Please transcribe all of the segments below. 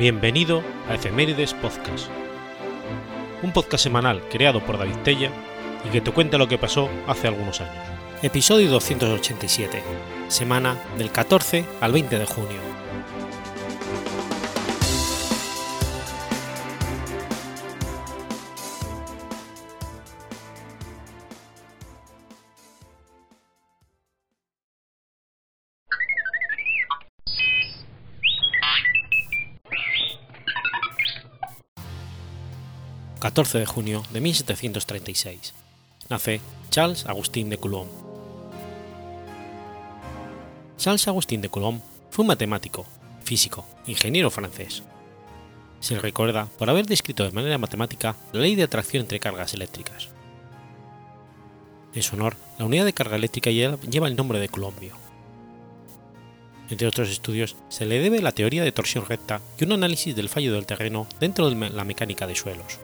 Bienvenido a Efemérides Podcast, un podcast semanal creado por David Tella y que te cuenta lo que pasó hace algunos años. Episodio 287, semana del 14 al 20 de junio. 14 de junio de 1736. Nace Charles Agustín de Coulomb. Charles Agustín de Coulomb fue un matemático, físico, ingeniero francés. Se le recuerda por haber descrito de manera matemática la ley de atracción entre cargas eléctricas. En su honor, la unidad de carga eléctrica lleva el nombre de Coulombio. Entre otros estudios, se le debe la teoría de torsión recta y un análisis del fallo del terreno dentro de la mecánica de suelos.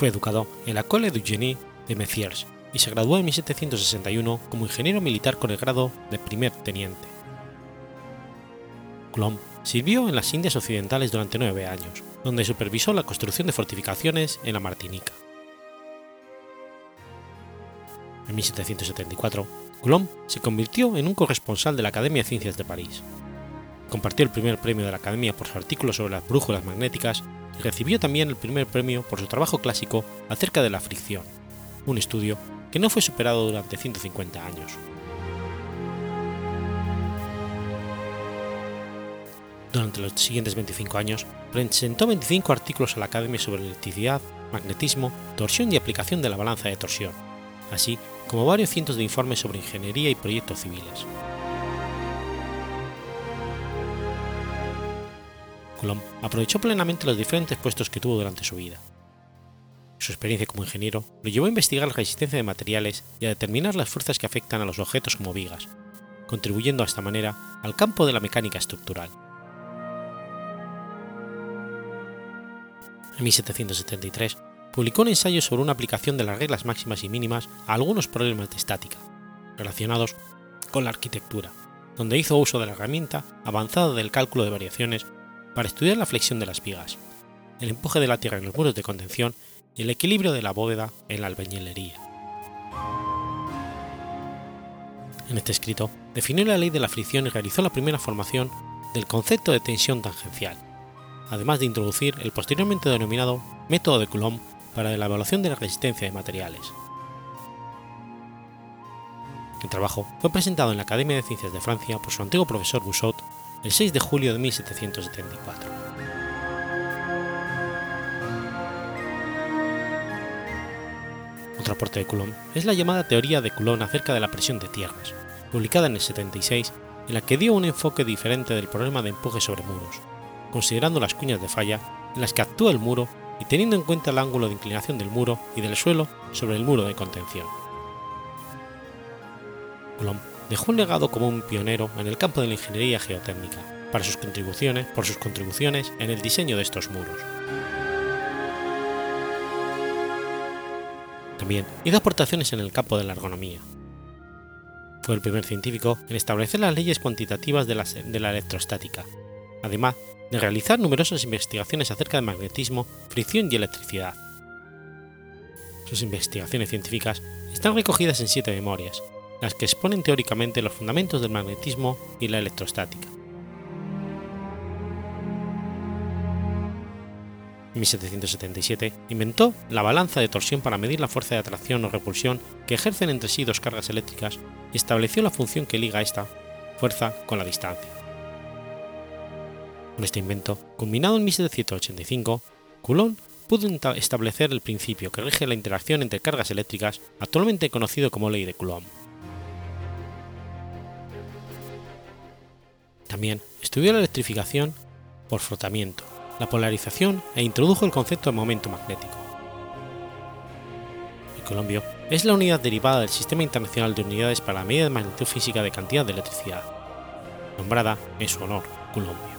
Fue educado en la École du Génie de Messiers y se graduó en 1761 como ingeniero militar con el grado de primer teniente. Coulomb sirvió en las Indias Occidentales durante nueve años, donde supervisó la construcción de fortificaciones en la Martinica. En 1774, Coulomb se convirtió en un corresponsal de la Academia de Ciencias de París. Compartió el primer premio de la Academia por su artículo sobre las brújulas magnéticas recibió también el primer premio por su trabajo clásico acerca de la fricción, un estudio que no fue superado durante 150 años. Durante los siguientes 25 años, presentó 25 artículos a la Academia sobre electricidad, magnetismo, torsión y aplicación de la balanza de torsión, así como varios cientos de informes sobre ingeniería y proyectos civiles. Coulomb aprovechó plenamente los diferentes puestos que tuvo durante su vida. Su experiencia como ingeniero lo llevó a investigar la resistencia de materiales y a determinar las fuerzas que afectan a los objetos como vigas, contribuyendo de esta manera al campo de la mecánica estructural. En 1773 publicó un ensayo sobre una aplicación de las reglas máximas y mínimas a algunos problemas de estática, relacionados con la arquitectura, donde hizo uso de la herramienta avanzada del cálculo de variaciones para estudiar la flexión de las vigas, el empuje de la tierra en los muros de contención y el equilibrio de la bóveda en la albañilería. En este escrito definió la ley de la fricción y realizó la primera formación del concepto de tensión tangencial, además de introducir el posteriormente denominado método de Coulomb para la evaluación de la resistencia de materiales. El trabajo fue presentado en la Academia de Ciencias de Francia por su antiguo profesor Boussot el 6 de julio de 1774. Otro aporte de Coulomb es la llamada teoría de Coulomb acerca de la presión de tierras, publicada en el 76, en la que dio un enfoque diferente del problema de empuje sobre muros, considerando las cuñas de falla en las que actúa el muro y teniendo en cuenta el ángulo de inclinación del muro y del suelo sobre el muro de contención. Coulomb dejó un legado como un pionero en el campo de la ingeniería geotécnica, para sus contribuciones, por sus contribuciones en el diseño de estos muros. También hizo aportaciones en el campo de la ergonomía. Fue el primer científico en establecer las leyes cuantitativas de la, de la electrostática, además de realizar numerosas investigaciones acerca de magnetismo, fricción y electricidad. Sus investigaciones científicas están recogidas en siete memorias, las que exponen teóricamente los fundamentos del magnetismo y la electrostática. En 1777 inventó la balanza de torsión para medir la fuerza de atracción o repulsión que ejercen entre sí dos cargas eléctricas y estableció la función que liga esta fuerza con la distancia. Con este invento, culminado en 1785, Coulomb pudo establecer el principio que rige la interacción entre cargas eléctricas, actualmente conocido como ley de Coulomb. También estudió la electrificación por frotamiento, la polarización e introdujo el concepto de momento magnético. El colombio es la unidad derivada del Sistema Internacional de Unidades para la Medida de Magnitud Física de Cantidad de Electricidad, nombrada en su honor, Colombia.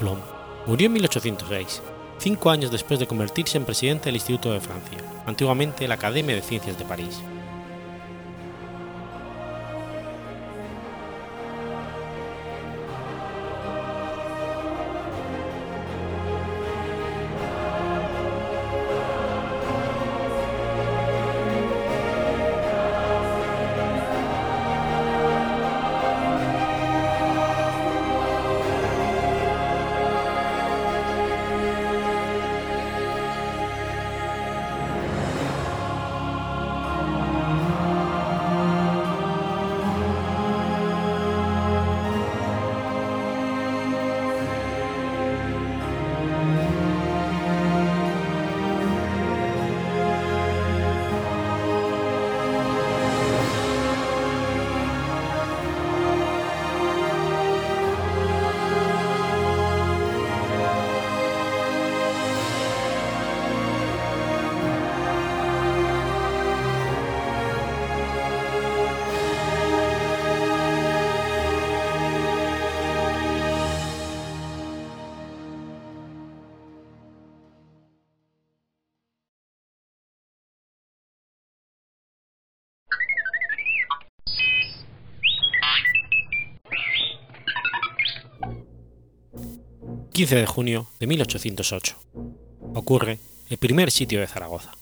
Coulomb murió en 1806, cinco años después de convertirse en presidente del Instituto de Francia, antiguamente la Academia de Ciencias de París. 15 de junio de 1808. Ocurre el primer sitio de Zaragoza.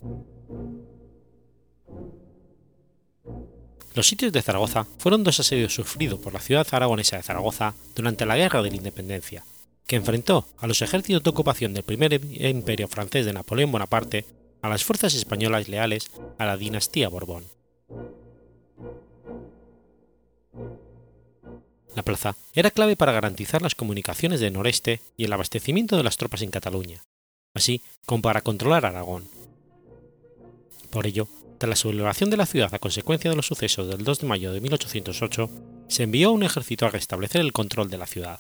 Los sitios de Zaragoza fueron dos asedios sufridos por la ciudad aragonesa de Zaragoza durante la Guerra de la Independencia, que enfrentó a los ejércitos de ocupación del primer imperio francés de Napoleón Bonaparte a las fuerzas españolas leales a la dinastía Borbón. La plaza era clave para garantizar las comunicaciones del noreste y el abastecimiento de las tropas en Cataluña, así como para controlar Aragón. Por ello, tras la sublevación de la ciudad a consecuencia de los sucesos del 2 de mayo de 1808, se envió un ejército a restablecer el control de la ciudad.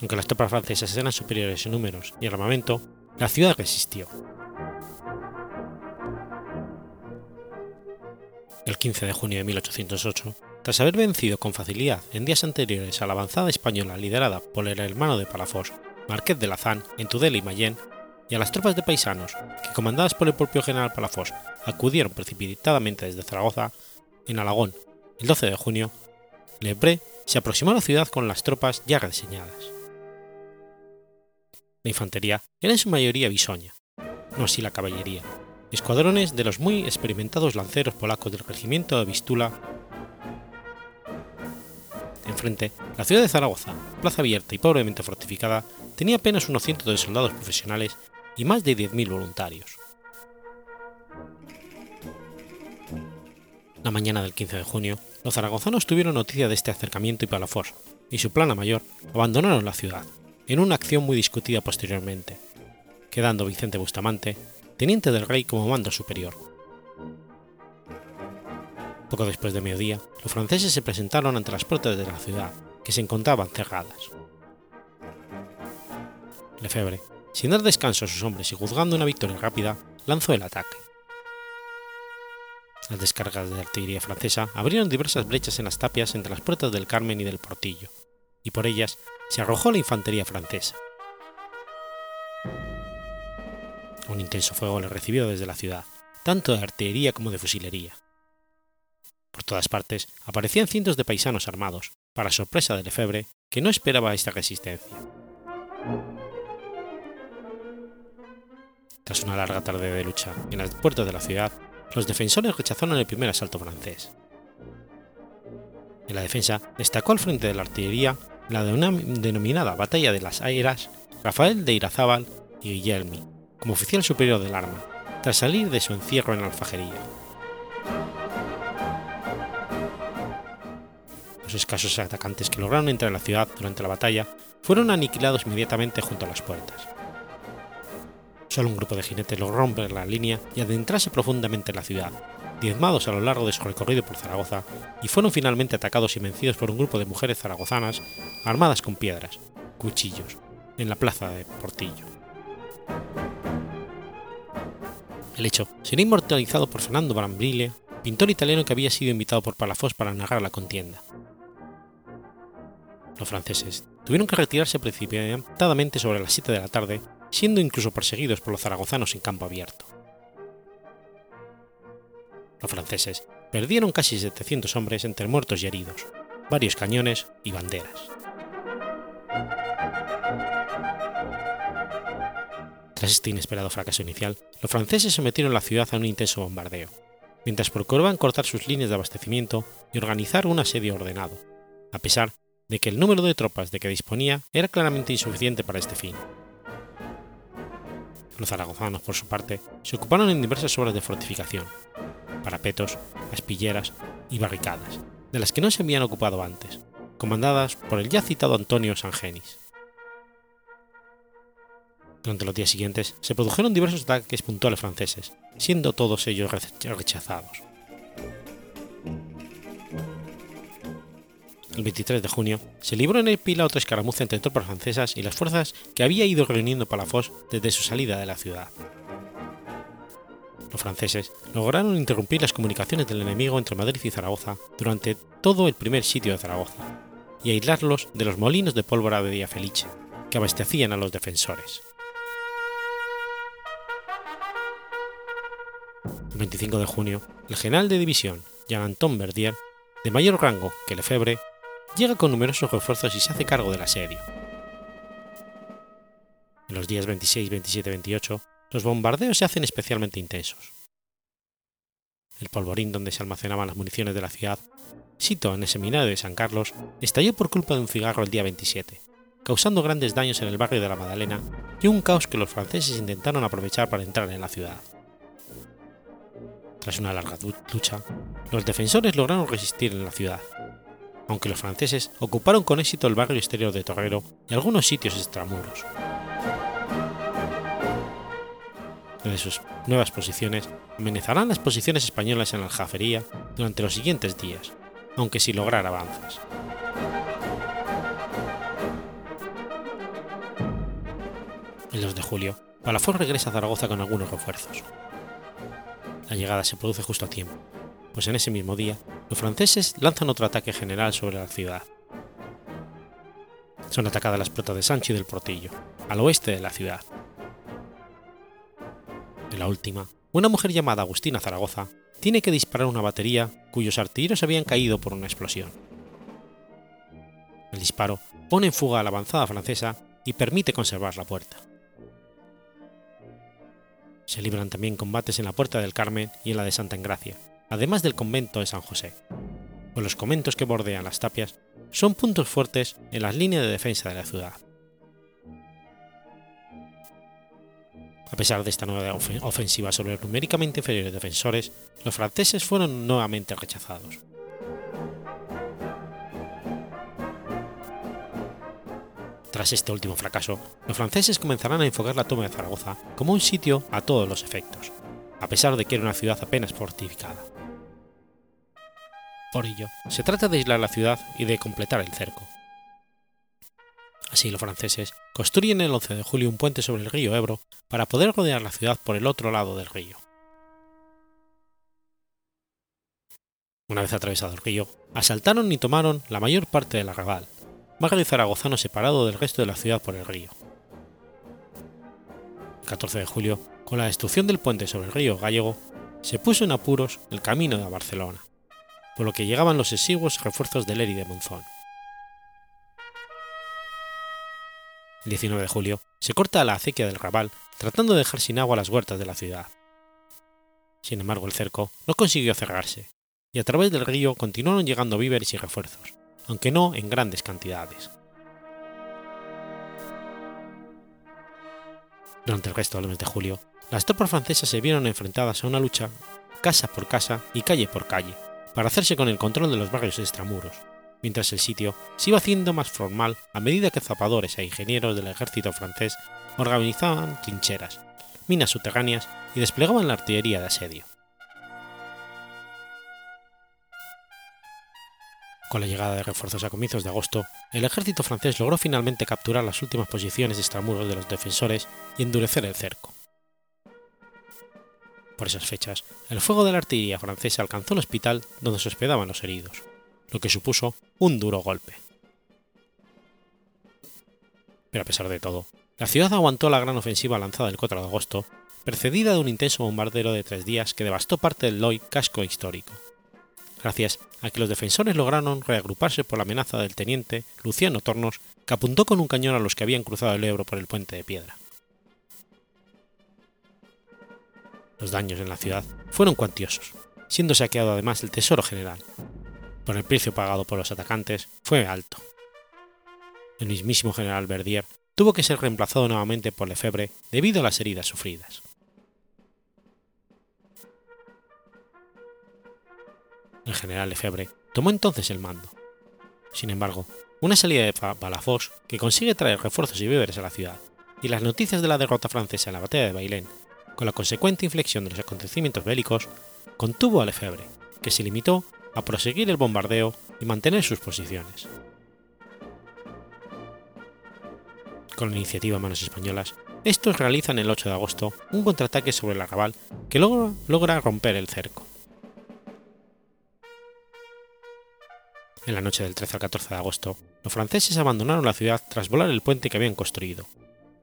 Aunque las tropas francesas eran superiores en números y armamento, la ciudad resistió. El 15 de junio de 1808, tras haber vencido con facilidad en días anteriores a la avanzada española liderada por el hermano de Palafós, Marqués de Lazán, en Tudela y Mayén, y a las tropas de paisanos, que comandadas por el propio general Palafós acudieron precipitadamente desde Zaragoza, en Alagón, el 12 de junio, Lebré se aproximó a la ciudad con las tropas ya reseñadas. La infantería era en su mayoría bisoña, no así la caballería, escuadrones de los muy experimentados lanceros polacos del regimiento de Vistula Enfrente, la ciudad de Zaragoza, plaza abierta y pobremente fortificada, tenía apenas unos cientos de soldados profesionales y más de 10.000 voluntarios. La mañana del 15 de junio, los zaragozanos tuvieron noticia de este acercamiento y Palafós, y su plana mayor abandonaron la ciudad, en una acción muy discutida posteriormente, quedando Vicente Bustamante, teniente del rey como mando superior. Poco después de mediodía, los franceses se presentaron ante las puertas de la ciudad, que se encontraban cerradas. Lefebvre, sin dar descanso a sus hombres y juzgando una victoria rápida, lanzó el ataque. Las descargas de artillería francesa abrieron diversas brechas en las tapias entre las puertas del Carmen y del Portillo, y por ellas se arrojó la infantería francesa. Un intenso fuego le recibió desde la ciudad, tanto de artillería como de fusilería. Por todas partes aparecían cientos de paisanos armados, para sorpresa de Lefebvre, que no esperaba esta resistencia. Tras una larga tarde de lucha en las puertas de la ciudad, los defensores rechazaron el primer asalto francés. En la defensa destacó al frente de la artillería la denominada Batalla de las Airas Rafael de Irazábal y Guillermi, como oficial superior del arma, tras salir de su encierro en la alfajería. Los escasos atacantes que lograron entrar en la ciudad durante la batalla fueron aniquilados inmediatamente junto a las puertas. Solo un grupo de jinetes logró romper la línea y adentrarse profundamente en la ciudad, diezmados a lo largo de su recorrido por Zaragoza, y fueron finalmente atacados y vencidos por un grupo de mujeres zaragozanas armadas con piedras, cuchillos, en la plaza de Portillo. El hecho sería inmortalizado por Fernando Brambriglia, pintor italiano que había sido invitado por Palafós para narrar la contienda los franceses tuvieron que retirarse precipitadamente sobre las 7 de la tarde siendo incluso perseguidos por los zaragozanos en campo abierto. Los franceses perdieron casi 700 hombres entre muertos y heridos, varios cañones y banderas. Tras este inesperado fracaso inicial, los franceses sometieron la ciudad a un intenso bombardeo, mientras procuraban cortar sus líneas de abastecimiento y organizar un asedio ordenado, a pesar de que el número de tropas de que disponía era claramente insuficiente para este fin. Los zaragozanos, por su parte, se ocuparon en diversas obras de fortificación, parapetos, aspilleras y barricadas, de las que no se habían ocupado antes, comandadas por el ya citado Antonio Sangenis. Durante los días siguientes se produjeron diversos ataques puntuales franceses, siendo todos ellos rechazados. El 23 de junio se libró en el Pila otra escaramuza entre tropas francesas y las fuerzas que había ido reuniendo Palafox desde su salida de la ciudad. Los franceses lograron interrumpir las comunicaciones del enemigo entre Madrid y Zaragoza durante todo el primer sitio de Zaragoza y aislarlos de los molinos de pólvora de Felice, que abastecían a los defensores. El 25 de junio, el general de división, Jean-Anton Verdier, de mayor rango que Lefebvre, llega con numerosos refuerzos y se hace cargo del asedio. En los días 26, 27 y 28, los bombardeos se hacen especialmente intensos. El polvorín donde se almacenaban las municiones de la ciudad, sito en el seminario de San Carlos, estalló por culpa de un cigarro el día 27, causando grandes daños en el barrio de la Madalena y un caos que los franceses intentaron aprovechar para entrar en la ciudad. Tras una larga lucha, los defensores lograron resistir en la ciudad, aunque los franceses ocuparon con éxito el barrio exterior de Torrero y algunos sitios extramuros. Desde sus nuevas posiciones amenazarán las posiciones españolas en la Aljafería durante los siguientes días, aunque sin lograr avances. El 2 de julio, Palafox regresa a Zaragoza con algunos refuerzos. La llegada se produce justo a tiempo, pues en ese mismo día los franceses lanzan otro ataque general sobre la ciudad. Son atacadas las protas de Sancho y del Portillo, al oeste de la ciudad. En la última, una mujer llamada Agustina Zaragoza tiene que disparar una batería cuyos artilleros habían caído por una explosión. El disparo pone en fuga a la avanzada francesa y permite conservar la puerta. Se libran también combates en la Puerta del Carmen y en la de Santa Engracia, además del convento de San José. Pues los conventos que bordean las tapias son puntos fuertes en las líneas de defensa de la ciudad. A pesar de esta nueva ofensiva sobre los numéricamente inferiores defensores, los franceses fueron nuevamente rechazados. Tras este último fracaso, los franceses comenzarán a enfocar la toma de Zaragoza como un sitio a todos los efectos, a pesar de que era una ciudad apenas fortificada. Por ello, se trata de aislar la ciudad y de completar el cerco. Así los franceses construyen el 11 de julio un puente sobre el río Ebro para poder rodear la ciudad por el otro lado del río. Una vez atravesado el río, asaltaron y tomaron la mayor parte del arrabal, barrio zaragozano separado del resto de la ciudad por el río. El 14 de julio, con la destrucción del puente sobre el río Gallego, se puso en apuros el camino de Barcelona, por lo que llegaban los exiguos refuerzos de Leri de Monzón. El 19 de julio se corta la acequia del Raval tratando de dejar sin agua las huertas de la ciudad. Sin embargo, el cerco no consiguió cerrarse, y a través del río continuaron llegando víveres y refuerzos, aunque no en grandes cantidades. Durante el resto del mes de julio, las tropas francesas se vieron enfrentadas a una lucha casa por casa y calle por calle, para hacerse con el control de los barrios extramuros, mientras el sitio se iba haciendo más formal a medida que zapadores e ingenieros del ejército francés organizaban trincheras, minas subterráneas y desplegaban la artillería de asedio. Con la llegada de refuerzos a comienzos de agosto, el ejército francés logró finalmente capturar las últimas posiciones extramuros de los defensores y endurecer el cerco. Por esas fechas, el fuego de la artillería francesa alcanzó el hospital donde se hospedaban los heridos, lo que supuso un duro golpe. Pero a pesar de todo, La ciudad aguantó la gran ofensiva lanzada el 4 de agosto, precedida de un intenso bombardero de tres días que devastó parte del Loy casco histórico, gracias a que los defensores lograron reagruparse por la amenaza del teniente Luciano Tornos, que apuntó con un cañón a los que habían cruzado el Ebro por el puente de piedra. Los daños en la ciudad fueron cuantiosos, siendo saqueado además el tesoro general. Por el precio pagado por los atacantes fue alto. El mismísimo general Verdier tuvo que ser reemplazado nuevamente por Lefebvre debido a las heridas sufridas. El general Lefebvre tomó entonces el mando. Sin embargo, una salida de Palafox que consigue traer refuerzos y víveres a la ciudad, y las noticias de la derrota francesa en la batalla de Bailén, con la consecuente inflexión de los acontecimientos bélicos, contuvo a Lefebvre, que se limitó a proseguir el bombardeo y mantener sus posiciones. Con la iniciativa manos españolas, estos realizan el 8 de agosto un contraataque sobre el arrabal que logra, logra romper el cerco. En la noche del 13 al 14 de agosto, los franceses abandonaron la ciudad tras volar el puente que habían construido,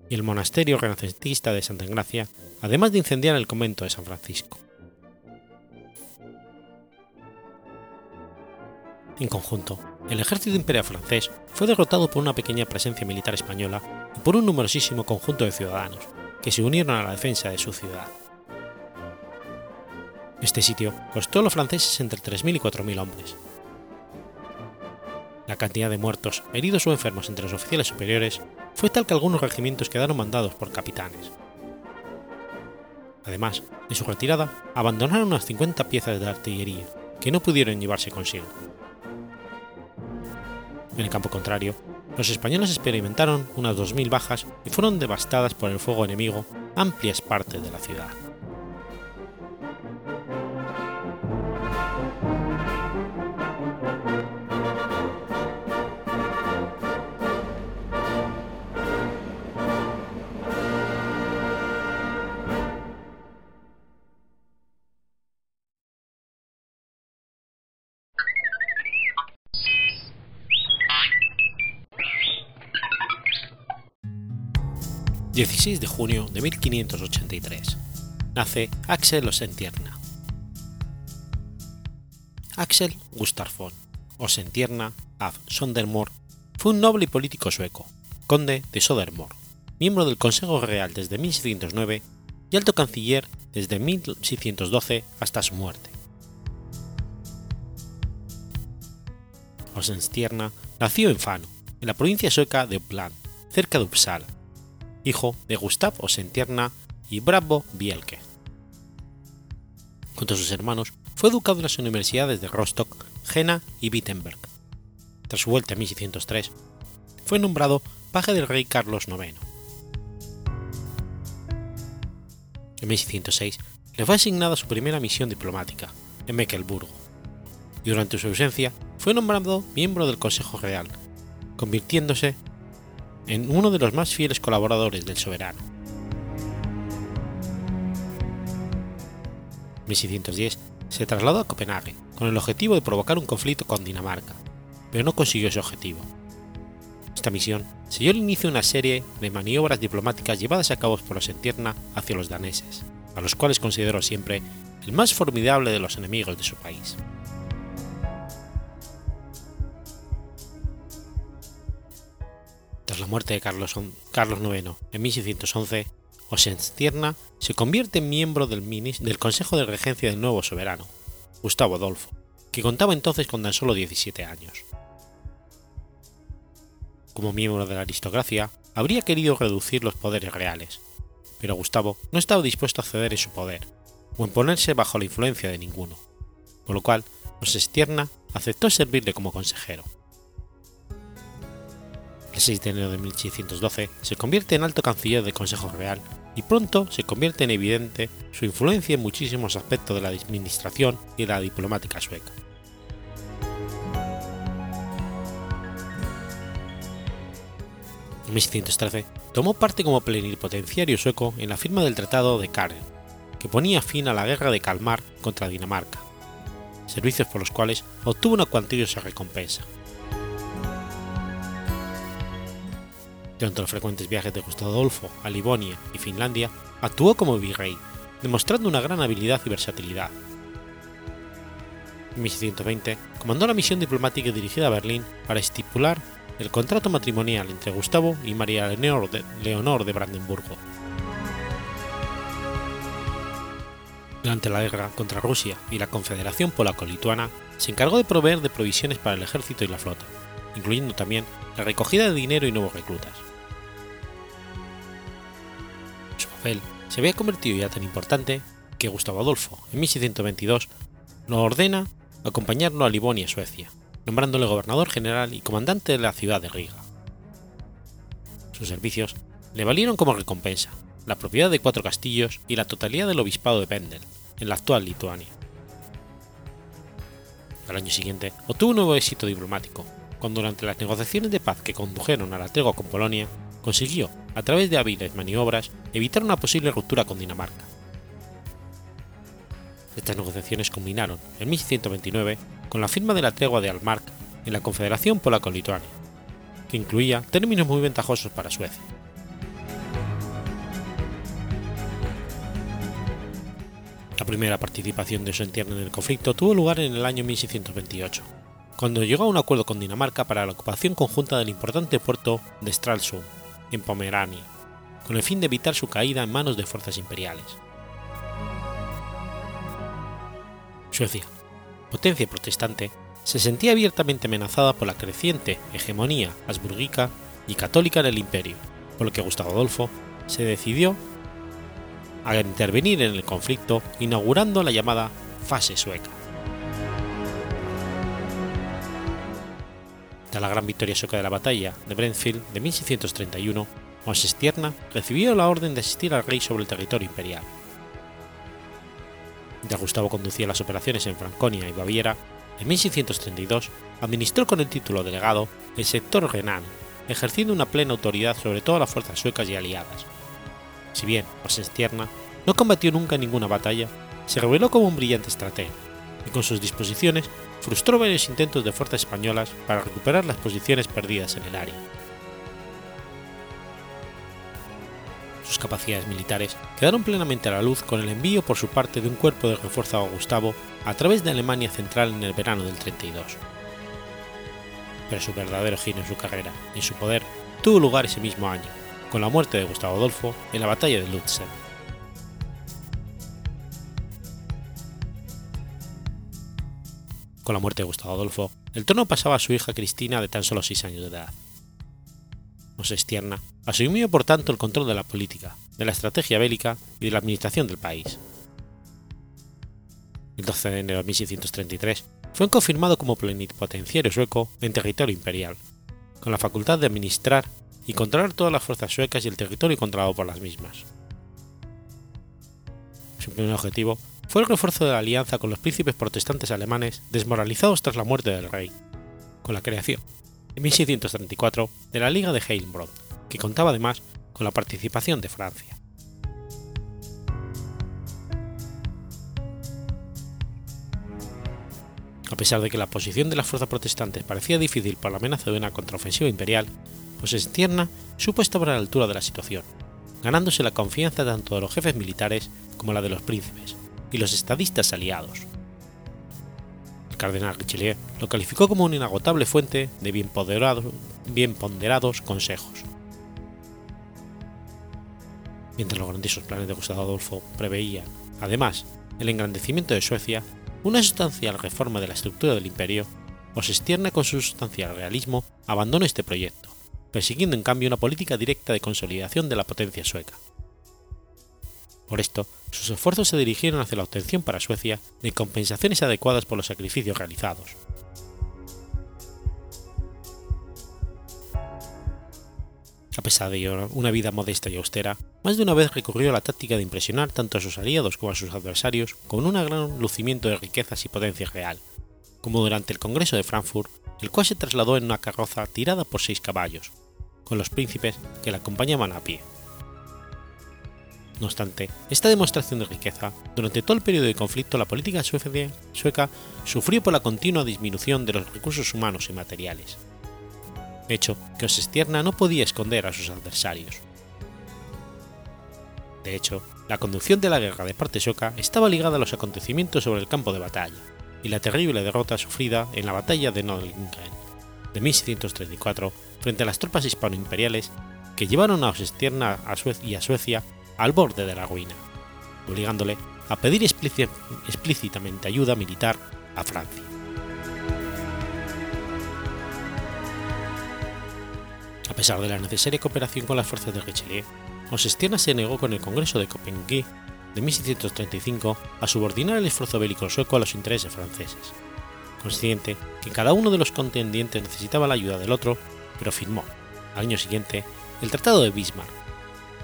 y el monasterio renacentista de Santa Engracia, además de incendiar el convento de San Francisco. En conjunto, el ejército imperial francés fue derrotado por una pequeña presencia militar española y por un numerosísimo conjunto de ciudadanos, que se unieron a la defensa de su ciudad. Este sitio costó a los franceses entre 3.000 y 4.000 hombres. La cantidad de muertos, heridos o enfermos entre los oficiales superiores fue tal que algunos regimientos quedaron mandados por capitanes. Además, en su retirada, abandonaron unas 50 piezas de artillería, que no pudieron llevarse consigo. En el campo contrario, los españoles experimentaron unas 2.000 bajas y fueron devastadas por el fuego enemigo amplias partes de la ciudad. 16 de junio de 1583. Nace Axel Osentierna. Axel Gustafsson Osentierna af Sondermor fue un noble y político sueco, conde de Sodermor, miembro del Consejo Real desde 1609 y alto canciller desde 1612 hasta su muerte. Osentierna nació en Fano, en la provincia sueca de Uppland, cerca de Uppsala, hijo de Gustav Osentierna y Bravo Bielke. Junto a sus hermanos, fue educado en las universidades de Rostock, Jena y Wittenberg. Tras su vuelta en 1603, fue nombrado paje del rey Carlos IX. En 1606 le fue asignada su primera misión diplomática, en Mecklenburgo, durante su ausencia fue nombrado miembro del Consejo Real, convirtiéndose en uno de los más fieles colaboradores del soberano. En 1610 se trasladó a Copenhague con el objetivo de provocar un conflicto con Dinamarca, pero no consiguió ese objetivo. Esta misión selló el inicio de una serie de maniobras diplomáticas llevadas a cabo por los Entierna hacia los daneses, a los cuales consideró siempre el más formidable de los enemigos de su país. Tras la muerte de Carlos, IX en 1611, Osenstierna se convierte en miembro del, del Consejo de Regencia del nuevo soberano, Gustavo Adolfo, que contaba entonces con tan solo 17 años. Como miembro de la aristocracia, habría querido reducir los poderes reales, pero Gustavo no estaba dispuesto a ceder en su poder, o en ponerse bajo la influencia de ninguno, por lo cual Osenstierna aceptó servirle como consejero el 6 de enero de 1612 se convierte en alto canciller del Consejo Real y pronto se convierte en evidente su influencia en muchísimos aspectos de la administración y de la diplomática sueca. En 1613 tomó parte como plenipotenciario sueco en la firma del Tratado de Karen, que ponía fin a la guerra de Kalmar contra Dinamarca, servicios por los cuales obtuvo una cuantiosa recompensa. Durante los frecuentes viajes de Gustavo Adolfo a Livonia y Finlandia, actuó como virrey, demostrando una gran habilidad y versatilidad. En 1620 comandó la misión diplomática dirigida a Berlín para estipular el contrato matrimonial entre Gustavo y María Leonor de, Leonor de Brandenburgo. Durante la guerra contra Rusia y la Confederación Polaco-Lituana, se encargó de proveer de provisiones para el ejército y la flota, incluyendo también la recogida de dinero y nuevos reclutas. Se había convertido ya tan importante que Gustavo Adolfo, en 1622, lo ordena acompañarlo a Livonia, Suecia, nombrándole gobernador general y comandante de la ciudad de Riga. Sus servicios le valieron como recompensa la propiedad de cuatro castillos y la totalidad del obispado de Pendel, en la actual Lituania. Al año siguiente obtuvo un nuevo éxito diplomático, cuando durante las negociaciones de paz que condujeron a la tregua con Polonia, consiguió, a través de hábiles maniobras, evitar una posible ruptura con Dinamarca. Estas negociaciones culminaron en 1629 con la firma de la tregua de Almark en la Confederación Polaco-Lituania, que incluía términos muy ventajosos para Suecia. La primera participación de Sentierna en el conflicto tuvo lugar en el año 1628, cuando llegó a un acuerdo con Dinamarca para la ocupación conjunta del importante puerto de Stralsund, en Pomerania, con el fin de evitar su caída en manos de fuerzas imperiales. Suecia, potencia protestante, se sentía abiertamente amenazada por la creciente hegemonía habsburgica y católica del imperio, por lo que Gustavo Adolfo se decidió a intervenir en el conflicto inaugurando la llamada fase sueca. Tras la gran victoria sueca de la batalla de Brentfield de 1631, Mosestierna recibió la orden de asistir al rey sobre el territorio imperial. Mientras Gustavo conducía las operaciones en Franconia y Baviera, en 1632 administró con el título de legado el sector renano, ejerciendo una plena autoridad sobre todas las fuerzas suecas y aliadas, si bien Osenstierna no combatió nunca ninguna batalla, se reveló como un brillante estratega, y con sus disposiciones frustró varios intentos de fuerzas españolas para recuperar las posiciones perdidas en el área. Sus capacidades militares quedaron plenamente a la luz con el envío por su parte de un cuerpo de refuerzo a Gustavo a través de Alemania Central en el verano del 32. Pero su verdadero giro en su carrera y en su poder tuvo lugar ese mismo año, con la muerte de Gustavo Adolfo en la batalla de Lutzen. Con la muerte de Gustavo Adolfo, el trono pasaba a su hija Cristina de tan solo 6 años de edad. Mosestierna asumió por tanto el control de la política, de la estrategia bélica y de la administración del país. El 12 de enero de 1633 fue confirmado como plenipotenciario sueco en territorio imperial, con la facultad de administrar y controlar todas las fuerzas suecas y el territorio controlado por las mismas. Su primer objetivo fue el refuerzo de la alianza con los príncipes protestantes alemanes desmoralizados tras la muerte del rey, con la creación, en 1634, de la Liga de Heilbronn, que contaba además con la participación de Francia. A pesar de que la posición de las fuerzas protestantes parecía difícil por la amenaza de una contraofensiva imperial, Tierna supo estar a la altura de la situación, ganándose la confianza tanto de los jefes militares como la de los príncipes y los estadistas aliados. El cardenal Richelieu lo calificó como una inagotable fuente de bien, ponderados consejos. Mientras los grandiosos planes de Gustavo Adolfo preveían, además, el engrandecimiento de Suecia, una sustancial reforma de la estructura del imperio, Osestierna con su sustancial realismo abandonó este proyecto persiguiendo en cambio una política directa de consolidación de la potencia sueca. Por esto, sus esfuerzos se dirigieron hacia la obtención para Suecia de compensaciones adecuadas por los sacrificios realizados. A pesar de una vida modesta y austera, más de una vez recurrió a la táctica de impresionar tanto a sus aliados como a sus adversarios con un gran lucimiento de riquezas y potencia real, como durante el Congreso de Frankfurt, el cual se trasladó en una carroza tirada por seis caballos, con los príncipes que la acompañaban a pie. No obstante, esta demostración de riqueza, durante todo el periodo de conflicto la política sueca sufrió por la continua disminución de los recursos humanos y materiales. hecho que Osestierna no podía esconder a sus adversarios. De hecho, la conducción de la guerra de parte sueca estaba ligada a los acontecimientos sobre el campo de batalla y la terrible derrota sufrida en la batalla de Nordlingen de 1634 frente a las tropas hispano-imperiales que llevaron a Osestierna y a Suecia al borde de la ruina, obligándole a pedir explícitamente ayuda militar a Francia. A pesar de la necesaria cooperación con las fuerzas de Richelieu, Osestierna se negó con el Congreso de Copenhague de 1635 a subordinar el esfuerzo bélico sueco a los intereses franceses, consciente que cada uno de los contendientes necesitaba la ayuda del otro, pero firmó, al año siguiente, el Tratado de Bismarck,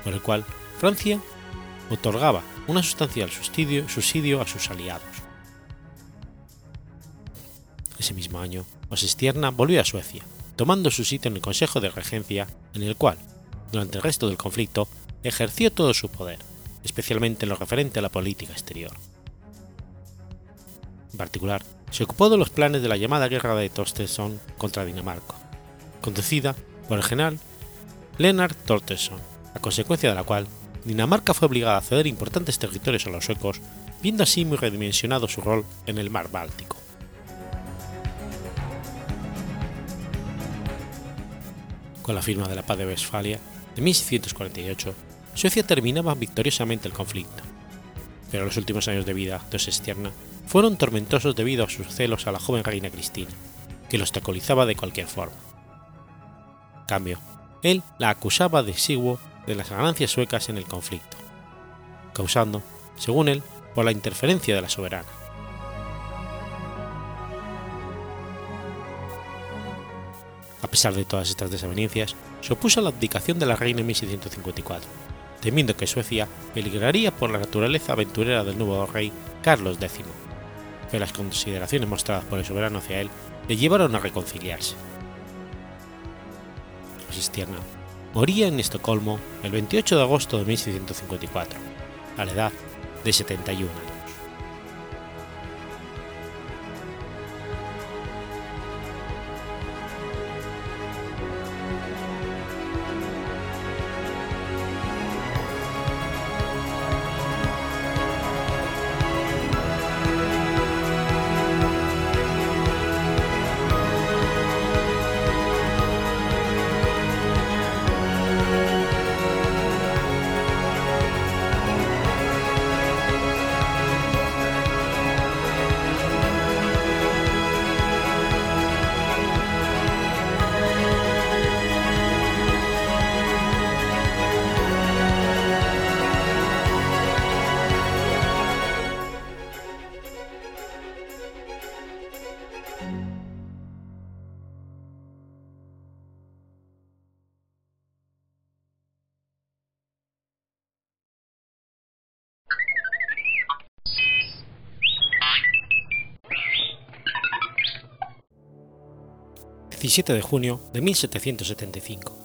por el cual Francia otorgaba una sustancial subsidio, subsidio a sus aliados. Ese mismo año, Osestierna volvió a Suecia, tomando su sitio en el Consejo de Regencia, en el cual, durante el resto del conflicto, ejerció todo su poder, especialmente en lo referente a la política exterior. En particular, se ocupó de los planes de la llamada Guerra de Torstensson contra Dinamarca, conducida por el general Lennart Torstensson, a consecuencia de la cual Dinamarca fue obligada a ceder importantes territorios a los suecos, viendo así muy redimensionado su rol en el mar Báltico. Con la firma de la paz de Westfalia de 1648, Suecia terminaba victoriosamente el conflicto, pero los últimos años de vida de Osestierna fueron tormentosos debido a sus celos a la joven reina Cristina, que lo obstaculizaba de cualquier forma. En cambio, él la acusaba de exiguo de las ganancias suecas en el conflicto, causando, según él, por la interferencia de la soberana. A pesar de todas estas desavenencias, se opuso a la abdicación de la reina en 1654, temiendo que Suecia peligraría por la naturaleza aventurera del nuevo rey Carlos X, pero las consideraciones mostradas por el soberano hacia él le llevaron a reconciliarse. Moría en Estocolmo el 28 de agosto de 1654, a la edad de 71 años. 17 de junio de 1775.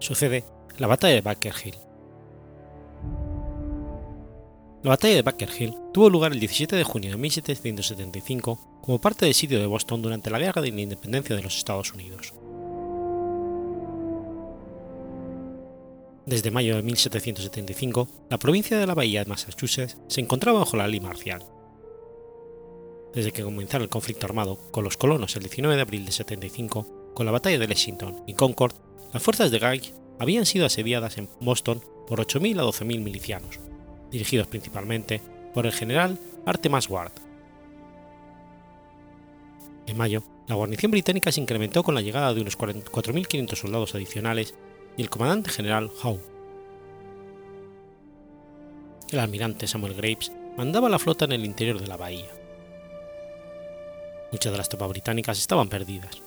Sucede la batalla de Bunker Hill. La batalla de Bunker Hill tuvo lugar el 17 de junio de 1775 como parte del sitio de Boston durante la Guerra de Independencia de los Estados Unidos. Desde mayo de 1775, la provincia de la Bahía de Massachusetts se encontraba bajo la ley marcial, desde que comenzara el conflicto armado con los colonos el 19 de abril de 75, con la batalla de Lexington y Concord, las fuerzas de Guy habían sido asediadas en Boston por 8.000 a 12.000 milicianos, dirigidos principalmente por el general Artemas Ward. En mayo, la guarnición británica se incrementó con la llegada de unos 4.500 soldados adicionales y el comandante general Howe. El almirante Samuel Graves mandaba la flota en el interior de la bahía. Muchas de las tropas británicas estaban perdidas.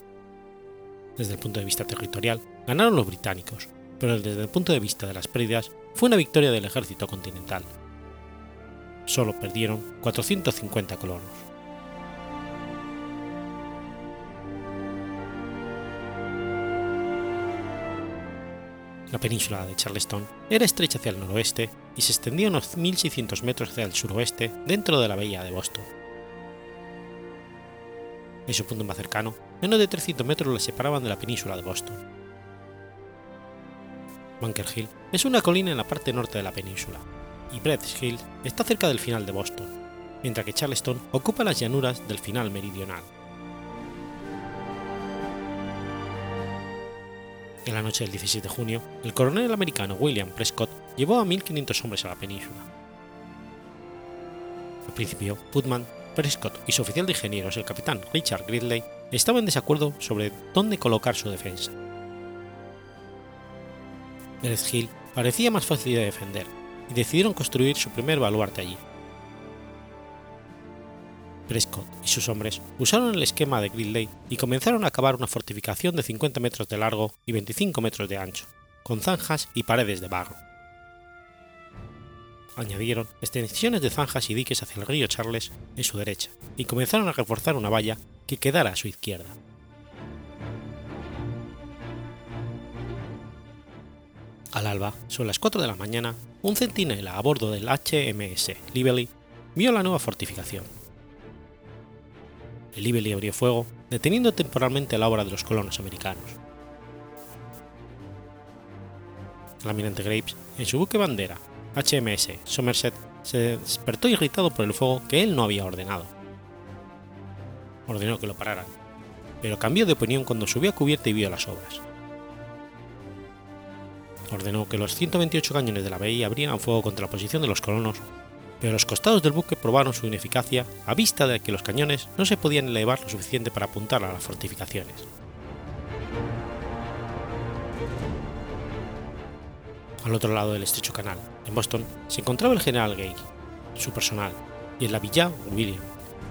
Desde el punto de vista territorial, ganaron los británicos, pero desde el punto de vista de las pérdidas, fue una victoria del ejército continental. Solo perdieron 450 colonos. La península de Charleston era estrecha hacia el noroeste y se extendía unos 1.600 metros hacia el suroeste dentro de la bahía de Boston en su punto más cercano, menos de 300 metros le separaban de la península de Boston. Bunker Hill es una colina en la parte norte de la península, y Bread Hill está cerca del final de Boston, mientras que Charleston ocupa las llanuras del final meridional. En la noche del 16 de junio, el coronel americano William Prescott llevó a 1.500 hombres a la península. Al principio, Putman, Prescott y su oficial de ingenieros, el capitán Richard Gridley, estaban en desacuerdo sobre dónde colocar su defensa. Brett Hill parecía más fácil de defender, y decidieron construir su primer baluarte allí. Prescott y sus hombres usaron el esquema de Gridley y comenzaron a cavar una fortificación de 50 metros de largo y 25 metros de ancho, con zanjas y paredes de barro. Añadieron extensiones de zanjas y diques hacia el río Charles en su derecha y comenzaron a reforzar una valla que quedara a su izquierda. Al alba, sobre las 4 de la mañana, un centinela a bordo del HMS Lively vio la nueva fortificación. El Lively abrió fuego, deteniendo temporalmente la obra de los colonos americanos. El almirante Graves, en su buque bandera HMS Somerset, se despertó irritado por el fuego que él no había ordenado. Ordenó que lo pararan, pero cambió de opinión cuando subió a cubierta y vio las obras ordenó que los 128 cañones de la bahía abrieran fuego contra la posición de los colonos, pero los costados del buque probaron su ineficacia a vista de que los cañones no se podían elevar lo suficiente para apuntar a las fortificaciones. Al otro lado del estrecho canal, en Boston, se encontraba el general Gage, su personal, y en la villa William,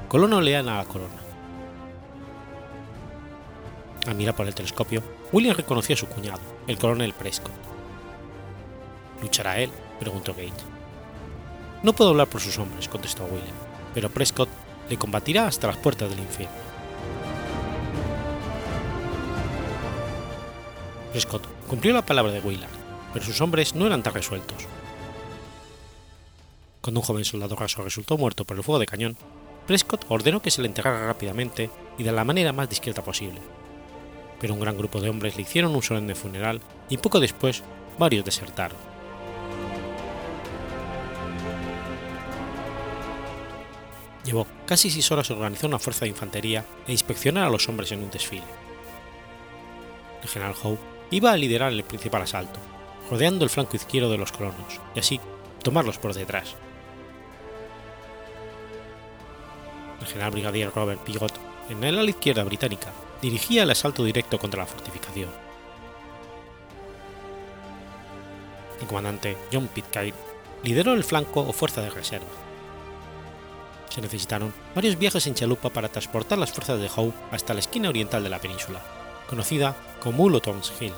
colono leal a la corona. Al mirar por el telescopio, William reconoció a su cuñado, el coronel Prescott. ¿Luchará él? preguntó Gage. No puedo hablar por sus hombres, contestó William, pero Prescott le combatirá hasta las puertas del infierno. Prescott cumplió la palabra de Willard, pero sus hombres no eran tan resueltos. Cuando un joven soldado raso resultó muerto por el fuego de cañón, Prescott ordenó que se le enterrara rápidamente y de la manera más discreta posible. Pero un gran grupo de hombres le hicieron un solemne funeral y poco después varios desertaron. Llevó casi seis horas organizar una fuerza de infantería e inspeccionar a los hombres en un desfile. El general Howe iba a liderar el principal asalto, rodeando el flanco izquierdo de los colonos, y así tomarlos por detrás. El general brigadier Robert Pigot, en el ala izquierda británica, dirigía el asalto directo contra la fortificación. El comandante John Pitcairn lideró el flanco o fuerza de reserva, se necesitaron varios viajes en chalupa para transportar las fuerzas de Howe hasta la esquina oriental de la península, conocida como Ulotons Hill.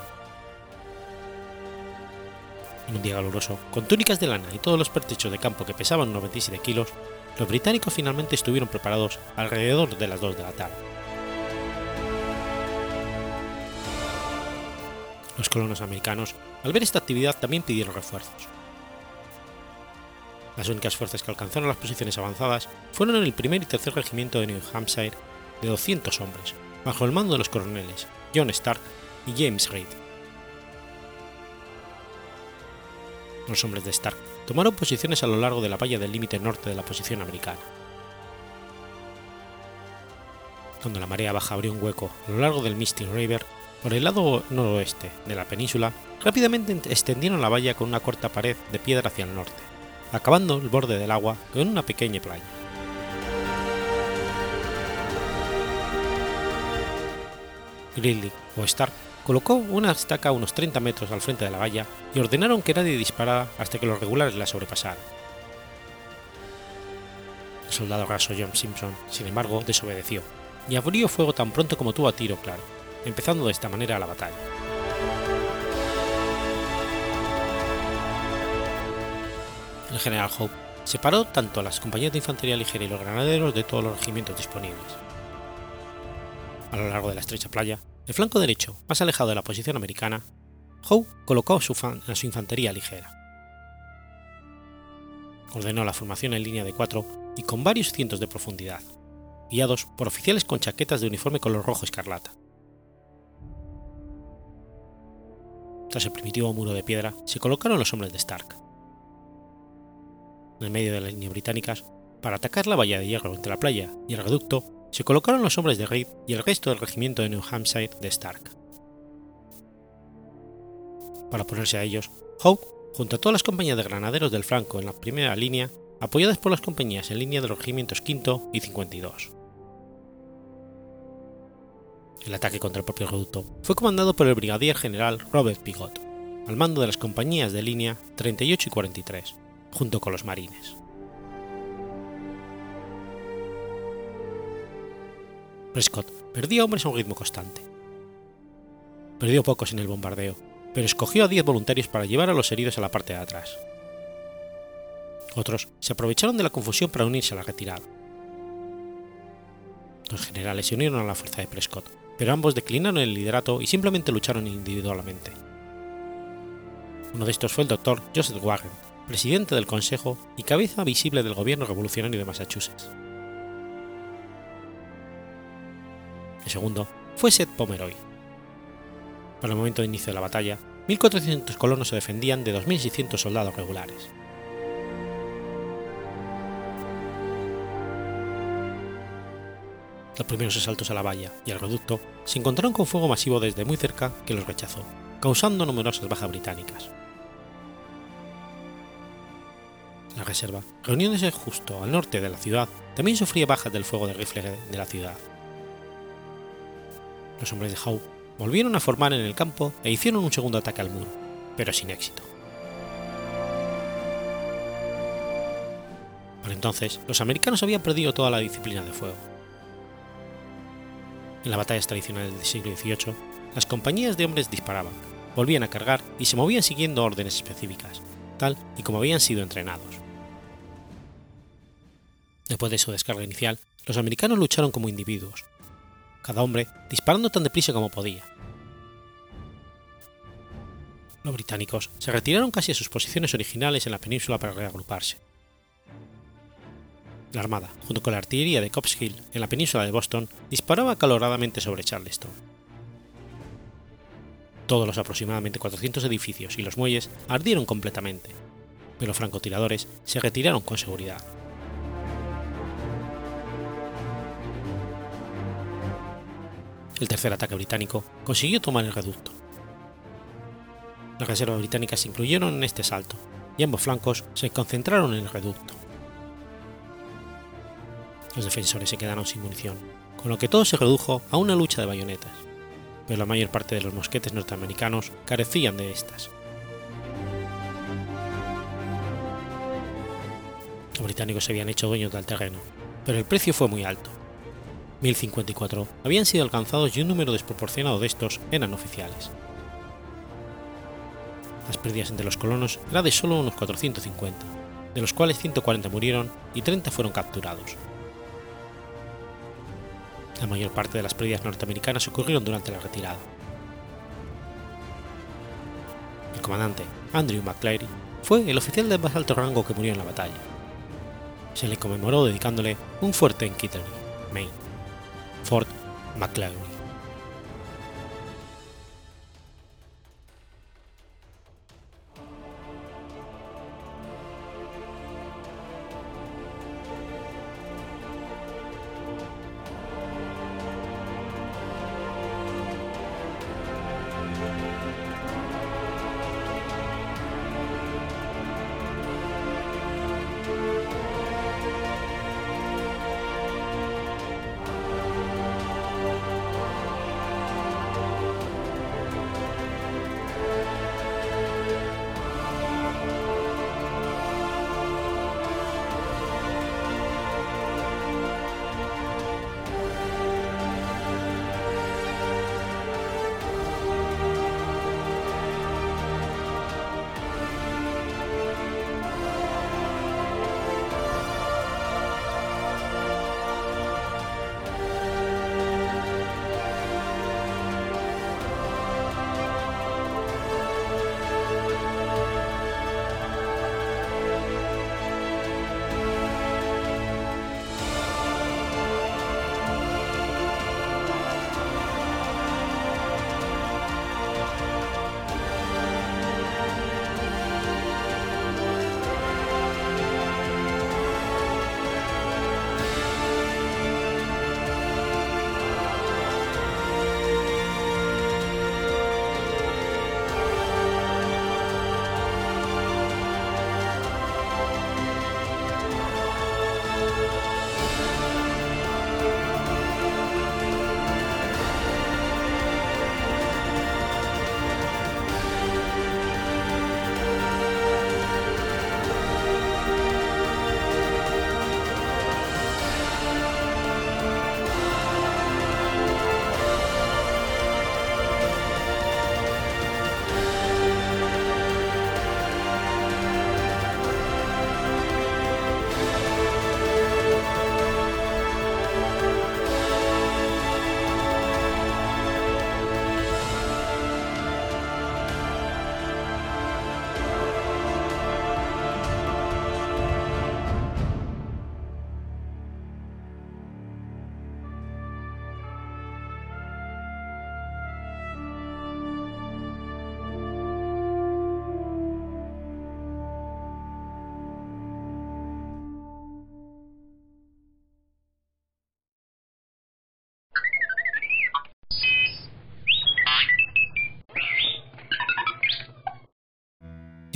En un día caluroso, con túnicas de lana y todos los pertrechos de campo que pesaban 97 kilos, los británicos finalmente estuvieron preparados alrededor de las 2 de la tarde. Los colonos americanos, al ver esta actividad, también pidieron refuerzos. Las únicas fuerzas que alcanzaron las posiciones avanzadas fueron el primer y tercer regimiento de New Hampshire de 200 hombres, bajo el mando de los coroneles John Stark y James Reed. Los hombres de Stark tomaron posiciones a lo largo de la valla del límite norte de la posición americana. Cuando la marea baja abrió un hueco a lo largo del Misty River, por el lado noroeste de la península, rápidamente extendieron la valla con una corta pared de piedra hacia el norte acabando el borde del agua con una pequeña playa. O Stark colocó una estaca a unos 30 metros al frente de la valla y ordenaron que nadie disparara hasta que los regulares la sobrepasaran. El soldado raso John Simpson, sin embargo, desobedeció y abrió fuego tan pronto como tuvo a tiro claro, empezando de esta manera la batalla. el general Hope separó tanto a las compañías de infantería ligera y los granaderos de todos los regimientos disponibles. A lo largo de la estrecha playa, el flanco derecho, más alejado de la posición americana, Howe colocó a su, a su infantería ligera. Ordenó la formación en línea de cuatro y con varios cientos de profundidad. guiados por oficiales con chaquetas de uniforme color rojo escarlata. Tras el primitivo muro de piedra se colocaron los hombres de Stark. En el medio de las líneas británicas, para atacar la valla de hierro entre la playa y el reducto, se colocaron los hombres de Reed y el resto del regimiento de New Hampshire de Stark. Para oponerse a ellos, Howe, junto a todas las compañías de granaderos del flanco en la primera línea, apoyadas por las compañías en línea de los regimientos V y 52. El ataque contra el propio reducto fue comandado por el brigadier general Robert Pigot, al mando de las compañías de línea 38 y 43, junto con los marines. Prescott perdía hombres a un ritmo constante. Perdió pocos en el bombardeo, pero escogió a 10 voluntarios para llevar a los heridos a la parte de atrás. Otros se aprovecharon de la confusión para unirse a la retirada. Los generales se unieron a la fuerza de Prescott, pero ambos declinaron el liderato y simplemente lucharon individualmente. Uno de estos fue el doctor Joseph Warren, presidente del Consejo y cabeza visible del gobierno revolucionario de Massachusetts. El segundo fue Seth Pomeroy. Para el momento de inicio de la batalla, 1.400 colonos se defendían de 2.600 soldados regulares. Los primeros asaltos a la valla y al reducto se encontraron con fuego masivo desde muy cerca que los rechazó, causando numerosas bajas británicas. La reserva, reuniéndose justo al norte de la ciudad, también sufría bajas del fuego de rifle de la ciudad. Los hombres de Howe volvieron a formar en el campo e hicieron un segundo ataque al muro, pero sin éxito. Por entonces, los americanos habían perdido toda la disciplina de fuego. En las batallas tradicionales del siglo XVIII, las compañías de hombres disparaban, volvían a cargar y se movían siguiendo órdenes específicas, tal y como habían sido entrenados. Después de su descarga inicial, los americanos lucharon como individuos, cada hombre disparando tan deprisa como podía. Los británicos se retiraron casi a sus posiciones originales en la península para reagruparse. La Armada, junto con la artillería de Cops Hill en la península de Boston, disparaba acaloradamente sobre Charleston. Todos los aproximadamente 400 edificios y los muelles ardieron completamente, pero los francotiradores se retiraron con seguridad. El tercer ataque británico consiguió tomar el reducto. Las reservas británicas se incluyeron en este asalto, y ambos flancos se concentraron en el reducto. Los defensores se quedaron sin munición, con lo que todo se redujo a una lucha de bayonetas, pero la mayor parte de los mosquetes norteamericanos carecían de estas. Los británicos se habían hecho dueños del terreno, pero el precio fue muy alto. 1054 habían sido alcanzados y un número desproporcionado de estos eran oficiales. Las pérdidas entre los colonos eran de solo unos 450, de los cuales 140 murieron y 30 fueron capturados. La mayor parte de las pérdidas norteamericanas ocurrieron durante la retirada. El comandante Andrew McClary fue el oficial de más alto rango que murió en la batalla. Se le conmemoró dedicándole un fuerte en Kittery, Maine. Fort McClary.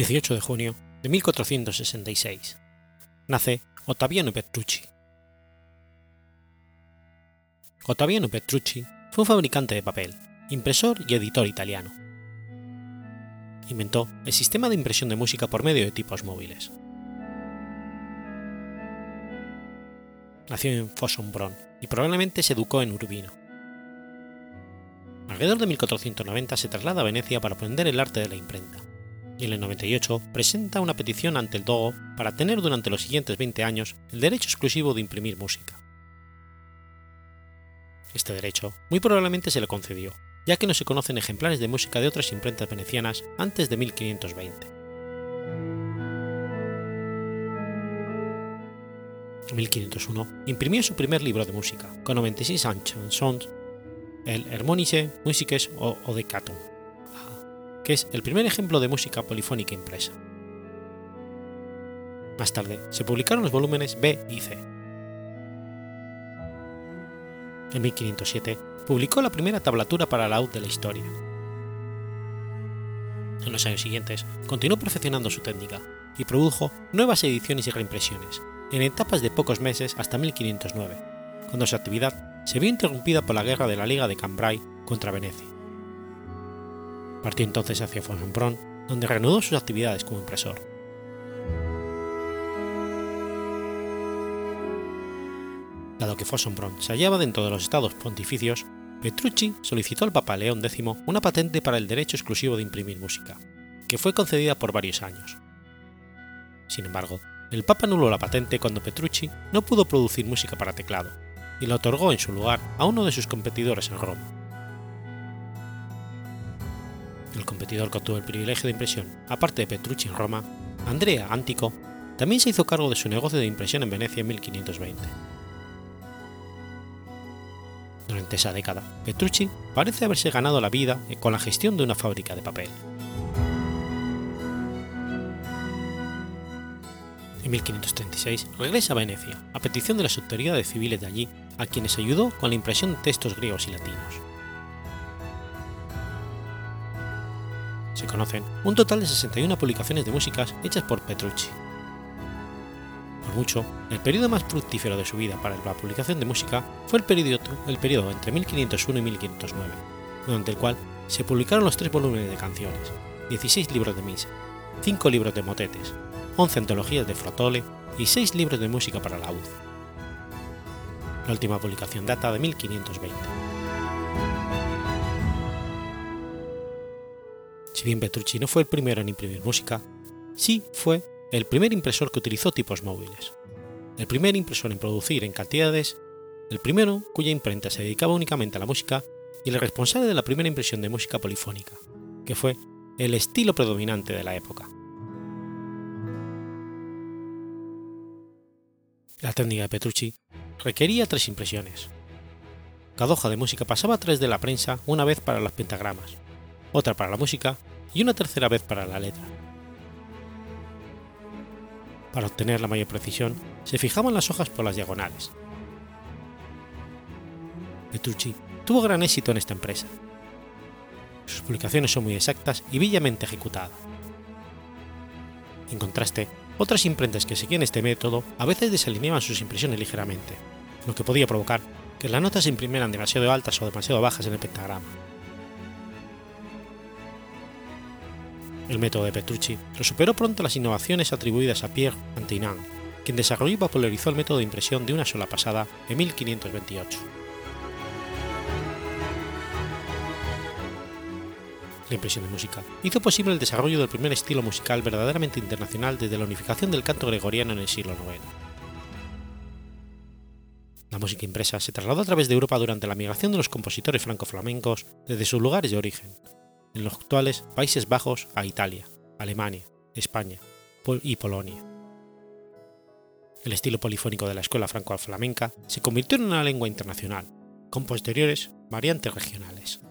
18 de junio de 1466. Nace Ottaviano Petrucci. Ottaviano Petrucci fue un fabricante de papel, impresor y editor italiano. Inventó el sistema de impresión de música por medio de tipos móviles. Nació en Fossombrone y probablemente se educó en Urbino. Alrededor de 1490 se traslada a Venecia para aprender el arte de la imprenta, y en el 98 presenta una petición ante el Dogo para tener durante los siguientes 20 años el derecho exclusivo de imprimir música. Este derecho muy probablemente se le concedió, ya que no se conocen ejemplares de música de otras imprentas venecianas antes de 1520. En 1501 imprimió su primer libro de música, con 96 chansons, el Hermonische Musiques o Odecatum, que es el primer ejemplo de música polifónica impresa. Más tarde se publicaron los volúmenes B y C. En 1507 publicó la primera tablatura para la laúd de la historia. En los años siguientes continuó perfeccionando su técnica y produjo nuevas ediciones y reimpresiones, en etapas de pocos meses hasta 1509, cuando su actividad se vio interrumpida por la guerra de la Liga de Cambrai contra Venecia. Partió entonces hacia Fossombrone, donde reanudó sus actividades como impresor. Dado que Fossombrone se hallaba dentro de los estados pontificios, Petrucci solicitó al Papa León X una patente para el derecho exclusivo de imprimir música, que fue concedida por varios años. Sin embargo, el Papa anuló la patente cuando Petrucci no pudo producir música para teclado, y la otorgó en su lugar a uno de sus competidores en Roma. El competidor que obtuvo el privilegio de impresión, aparte de Petrucci en Roma, Andrea Antico, también se hizo cargo de su negocio de impresión en Venecia en 1520. Durante esa década, Petrucci parece haberse ganado la vida con la gestión de una fábrica de papel. En 1536 regresa a Venecia, a petición de las autoridades civiles de allí, a quienes ayudó con la impresión de textos griegos y latinos. Se conocen un total de 61 publicaciones de músicas hechas por Petrucci. Por mucho, el periodo más fructífero de su vida para la publicación de música fue el periodo, entre 1501 y 1509, durante el cual se publicaron los tres volúmenes de canciones, 16 libros de misa, 5 libros de motetes, 11 antologías de Frotole y 6 libros de música para la laúd. La última publicación data de 1520. Bien Petrucci no fue el primero en imprimir música, sí fue el primer impresor que utilizó tipos móviles, el primer impresor en producir en cantidades, el primero cuya imprenta se dedicaba únicamente a la música y el responsable de la primera impresión de música polifónica, que fue el estilo predominante de la época. La técnica de Petrucci requería tres impresiones. Cada hoja de música pasaba través de la prensa una vez para los pentagramas, otra para la música y una tercera vez para la letra. Para obtener la mayor precisión, se fijaban las hojas por las diagonales. Petrucci tuvo gran éxito en esta empresa. Sus publicaciones son muy exactas y bellamente ejecutadas. En contraste, otras imprentas que seguían este método a veces desalineaban sus impresiones ligeramente, lo que podía provocar que las notas se imprimieran demasiado altas o demasiado bajas en el pentagrama. El método de Petrucci lo superó pronto las innovaciones atribuidas a Pierre Antinant, quien desarrolló y popularizó el método de impresión de una sola pasada en 1528. La impresión de música hizo posible el desarrollo del primer estilo musical verdaderamente internacional desde la unificación del canto gregoriano en el siglo IX. La música impresa se trasladó a través de Europa durante la migración de los compositores franco-flamencos desde sus lugares de origen, en los actuales Países Bajos a Italia, Alemania, España y Polonia. El estilo polifónico de la escuela franco-flamenca se convirtió en una lengua internacional, con posteriores variantes regionales.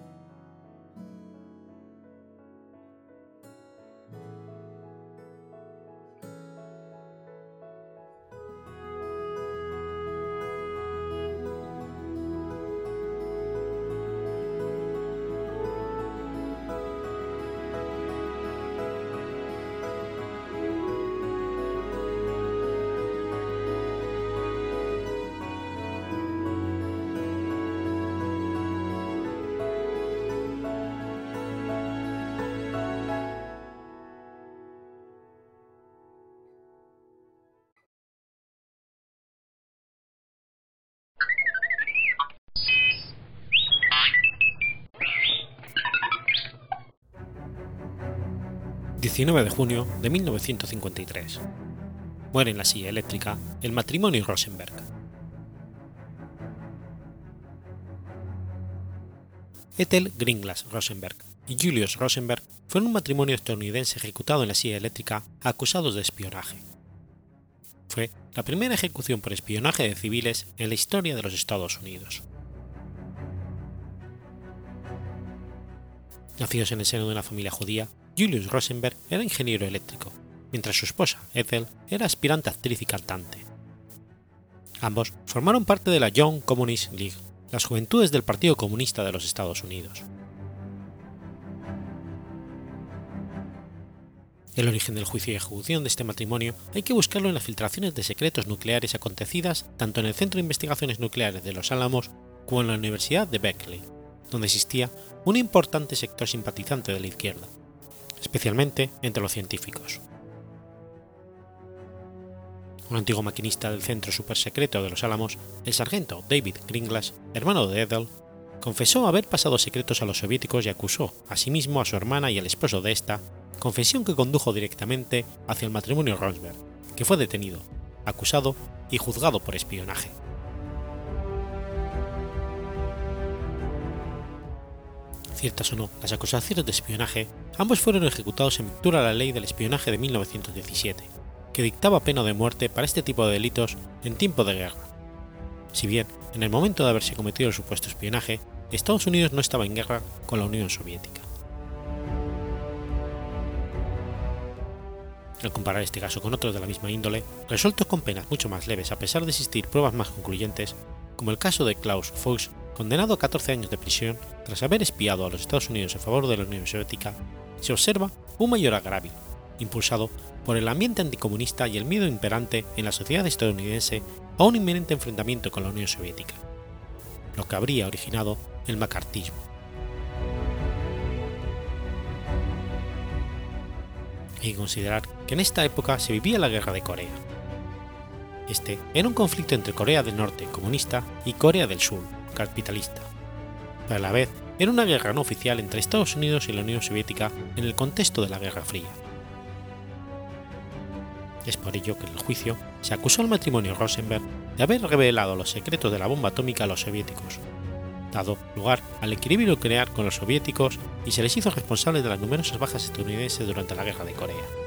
19 de junio de 1953. Muere en la silla eléctrica el matrimonio Rosenberg. Ethel Gringlas Rosenberg y Julius Rosenberg fueron un matrimonio estadounidense ejecutado en la silla eléctrica acusados de espionaje. Fue la primera ejecución por espionaje de civiles en la historia de los Estados Unidos. Nacidos en el seno de una familia judía, Julius Rosenberg era ingeniero eléctrico, mientras su esposa, Ethel, era aspirante actriz y cantante. Ambos formaron parte de la Young Communist League, las juventudes del Partido Comunista de los Estados Unidos. El origen del juicio y ejecución de este matrimonio hay que buscarlo en las filtraciones de secretos nucleares acontecidas tanto en el Centro de Investigaciones Nucleares de Los Álamos como en la Universidad de Berkeley, donde existía un importante sector simpatizante de la izquierda, especialmente entre los científicos. Un antiguo maquinista del centro supersecreto de los Álamos, el sargento David Gringlas, hermano de Ethel, confesó haber pasado secretos a los soviéticos y acusó asimismo a su hermana y al esposo de esta, confesión que condujo directamente hacia el matrimonio Rosberg, que fue detenido, acusado y juzgado por espionaje. Ciertas o no las acusaciones de espionaje, ambos fueron ejecutados en virtud a la ley del espionaje de 1917, que dictaba pena de muerte para este tipo de delitos en tiempo de guerra. Si bien, en el momento de haberse cometido el supuesto espionaje, Estados Unidos no estaba en guerra con la Unión Soviética. Al comparar este caso con otros de la misma índole, resueltos con penas mucho más leves a pesar de existir pruebas más concluyentes, como el caso de Klaus Fuchs, condenado a 14 años de prisión tras haber espiado a los Estados Unidos en favor de la Unión Soviética, se observa un mayor agravio, impulsado por el ambiente anticomunista y el miedo imperante en la sociedad estadounidense a un inminente enfrentamiento con la Unión Soviética, lo que habría originado el macartismo. Hay que considerar que en esta época se vivía la Guerra de Corea. Este era un conflicto entre Corea del Norte comunista y Corea del Sur capitalista, pero a la vez era una guerra no oficial entre Estados Unidos y la Unión Soviética en el contexto de la Guerra Fría. Es por ello que en el juicio se acusó al matrimonio Rosenberg de haber revelado los secretos de la bomba atómica a los soviéticos, dado lugar al equilibrio nuclear con los soviéticos y se les hizo responsables de las numerosas bajas estadounidenses durante la Guerra de Corea.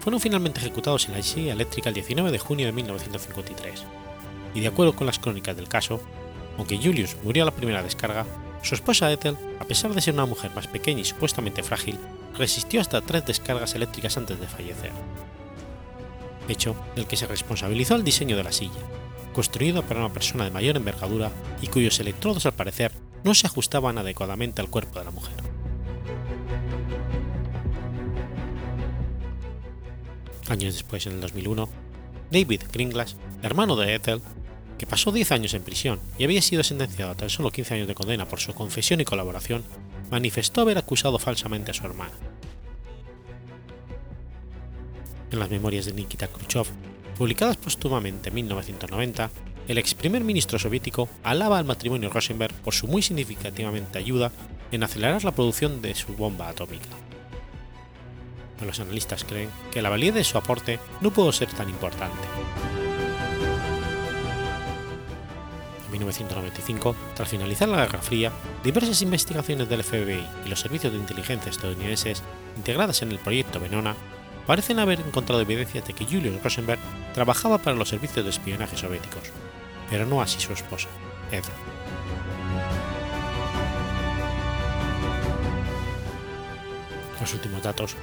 Fueron finalmente ejecutados en la silla eléctrica el 19 de junio de 1953, y de acuerdo con las crónicas del caso, aunque Julius murió a la primera descarga, su esposa Ethel, a pesar de ser una mujer más pequeña y supuestamente frágil, resistió hasta tres descargas eléctricas antes de fallecer. Hecho del que se responsabilizó el diseño de la silla, construido para una persona de mayor envergadura y cuyos electrodos al parecer no se ajustaban adecuadamente al cuerpo de la mujer. Años después, en el 2001, David Gringlas, hermano de Ethel, que pasó 10 años en prisión y había sido sentenciado a tan solo 15 años de condena por su confesión y colaboración, manifestó haber acusado falsamente a su hermana. En las memorias de Nikita Khrushchev, publicadas póstumamente en 1990, el ex primer ministro soviético alaba al matrimonio Rosenberg por su muy significativamente ayuda en acelerar la producción de su bomba atómica. Pero los analistas creen que la validez de su aporte no pudo ser tan importante. 1995, tras finalizar la Guerra Fría, diversas investigaciones del FBI y los servicios de inteligencia estadounidenses integradas en el proyecto Venona parecen haber encontrado evidencias de que Julius Rosenberg trabajaba para los servicios de espionaje soviéticos, pero no así su esposa, Ethel. Los últimos datos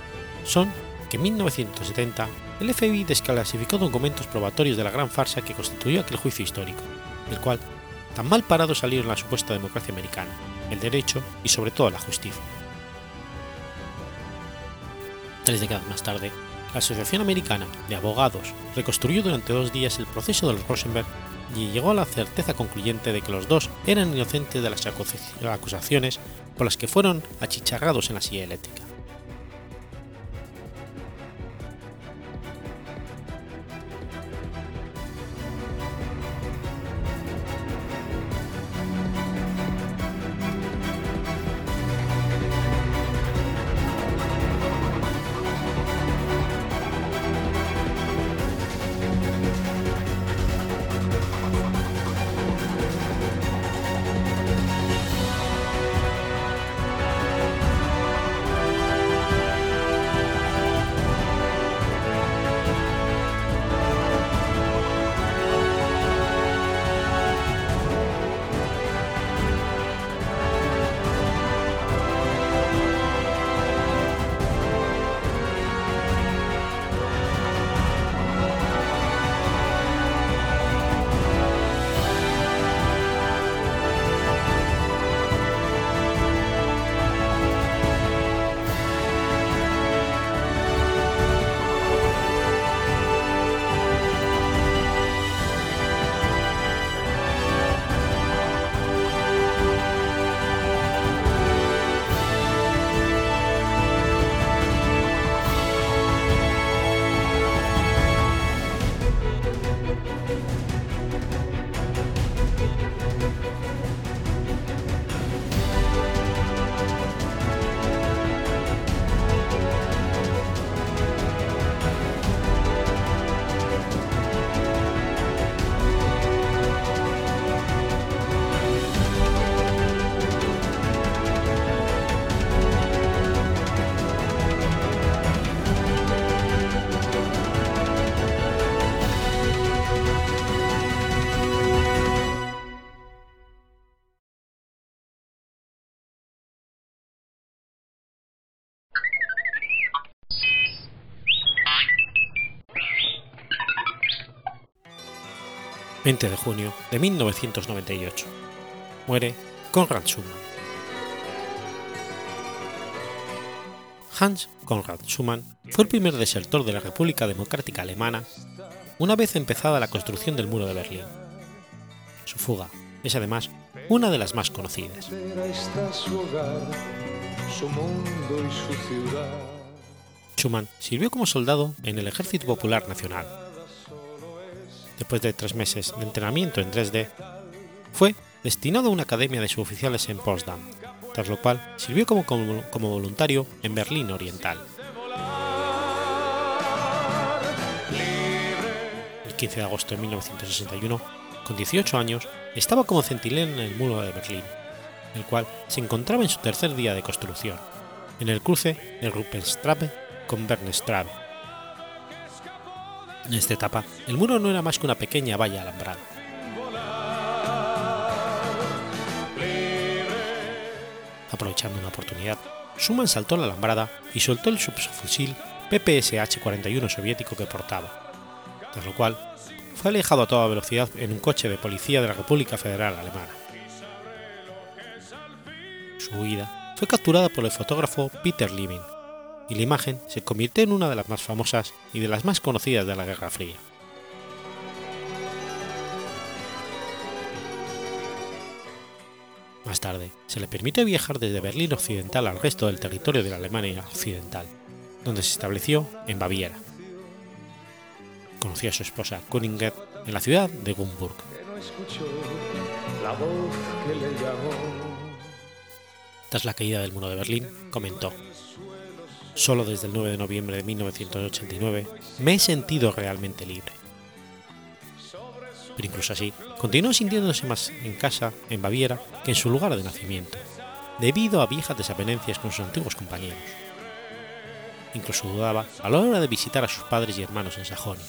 son que en 1970 el FBI desclasificó documentos probatorios de la gran farsa que constituyó aquel juicio histórico, del cual tan mal parado salieron la supuesta democracia americana, el derecho y sobre todo la justicia. Tres décadas más tarde, la Asociación Americana de Abogados reconstruyó durante dos días el proceso de los Rosenberg y llegó a la certeza concluyente de que los dos eran inocentes de las acusaciones por las que fueron achicharrados en la silla eléctrica. 20 de junio de 1998. Muere Konrad Schumann. Hans Konrad Schumann fue el primer desertor de la República Democrática Alemana una vez empezada la construcción del muro de Berlín. Su fuga es además una de las más conocidas. Schumann sirvió como soldado en el Ejército Popular Nacional. Después de tres meses de entrenamiento en Dresde, fue destinado a una academia de suboficiales en Potsdam, tras lo cual sirvió como, como voluntario en Berlín Oriental. El 15 de agosto de 1961, con 18 años, estaba como centinela en el muro de Berlín, el cual se encontraba en su tercer día de construcción, en el cruce de Ruppenstrabe con Bernstrabe. En esta etapa, el muro no era más que una pequeña valla alambrada. Aprovechando una oportunidad, Schumann saltó la alambrada y soltó el subfusil PPSH-41 soviético que portaba, tras lo cual fue alejado a toda velocidad en un coche de policía de la República Federal Alemana. Su huida fue capturada por el fotógrafo Peter Living, y la imagen se convirtió en una de las más famosas y de las más conocidas de la Guerra Fría. Más tarde, se le permitió viajar desde Berlín Occidental al resto del territorio de la Alemania Occidental, donde se estableció en Baviera. Conoció a su esposa Königet en la ciudad de Gumburg. Tras la caída del muro de Berlín, comentó, Solo desde el 9 de noviembre de 1989 me he sentido realmente libre. Pero incluso así, continuó sintiéndose más en casa, en Baviera, que en su lugar de nacimiento, debido a viejas desavenencias con sus antiguos compañeros. Incluso dudaba a la hora de visitar a sus padres y hermanos en Sajonia.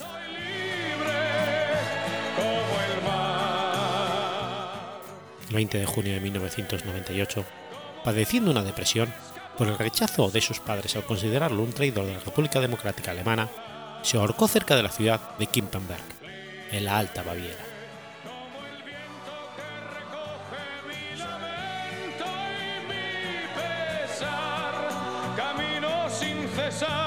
El 20 de junio de 1998, padeciendo una depresión, por el rechazo de sus padres al considerarlo un traidor de la República Democrática Alemana, se ahorcó cerca de la ciudad de Kimpenberg, en la Alta Baviera. detrás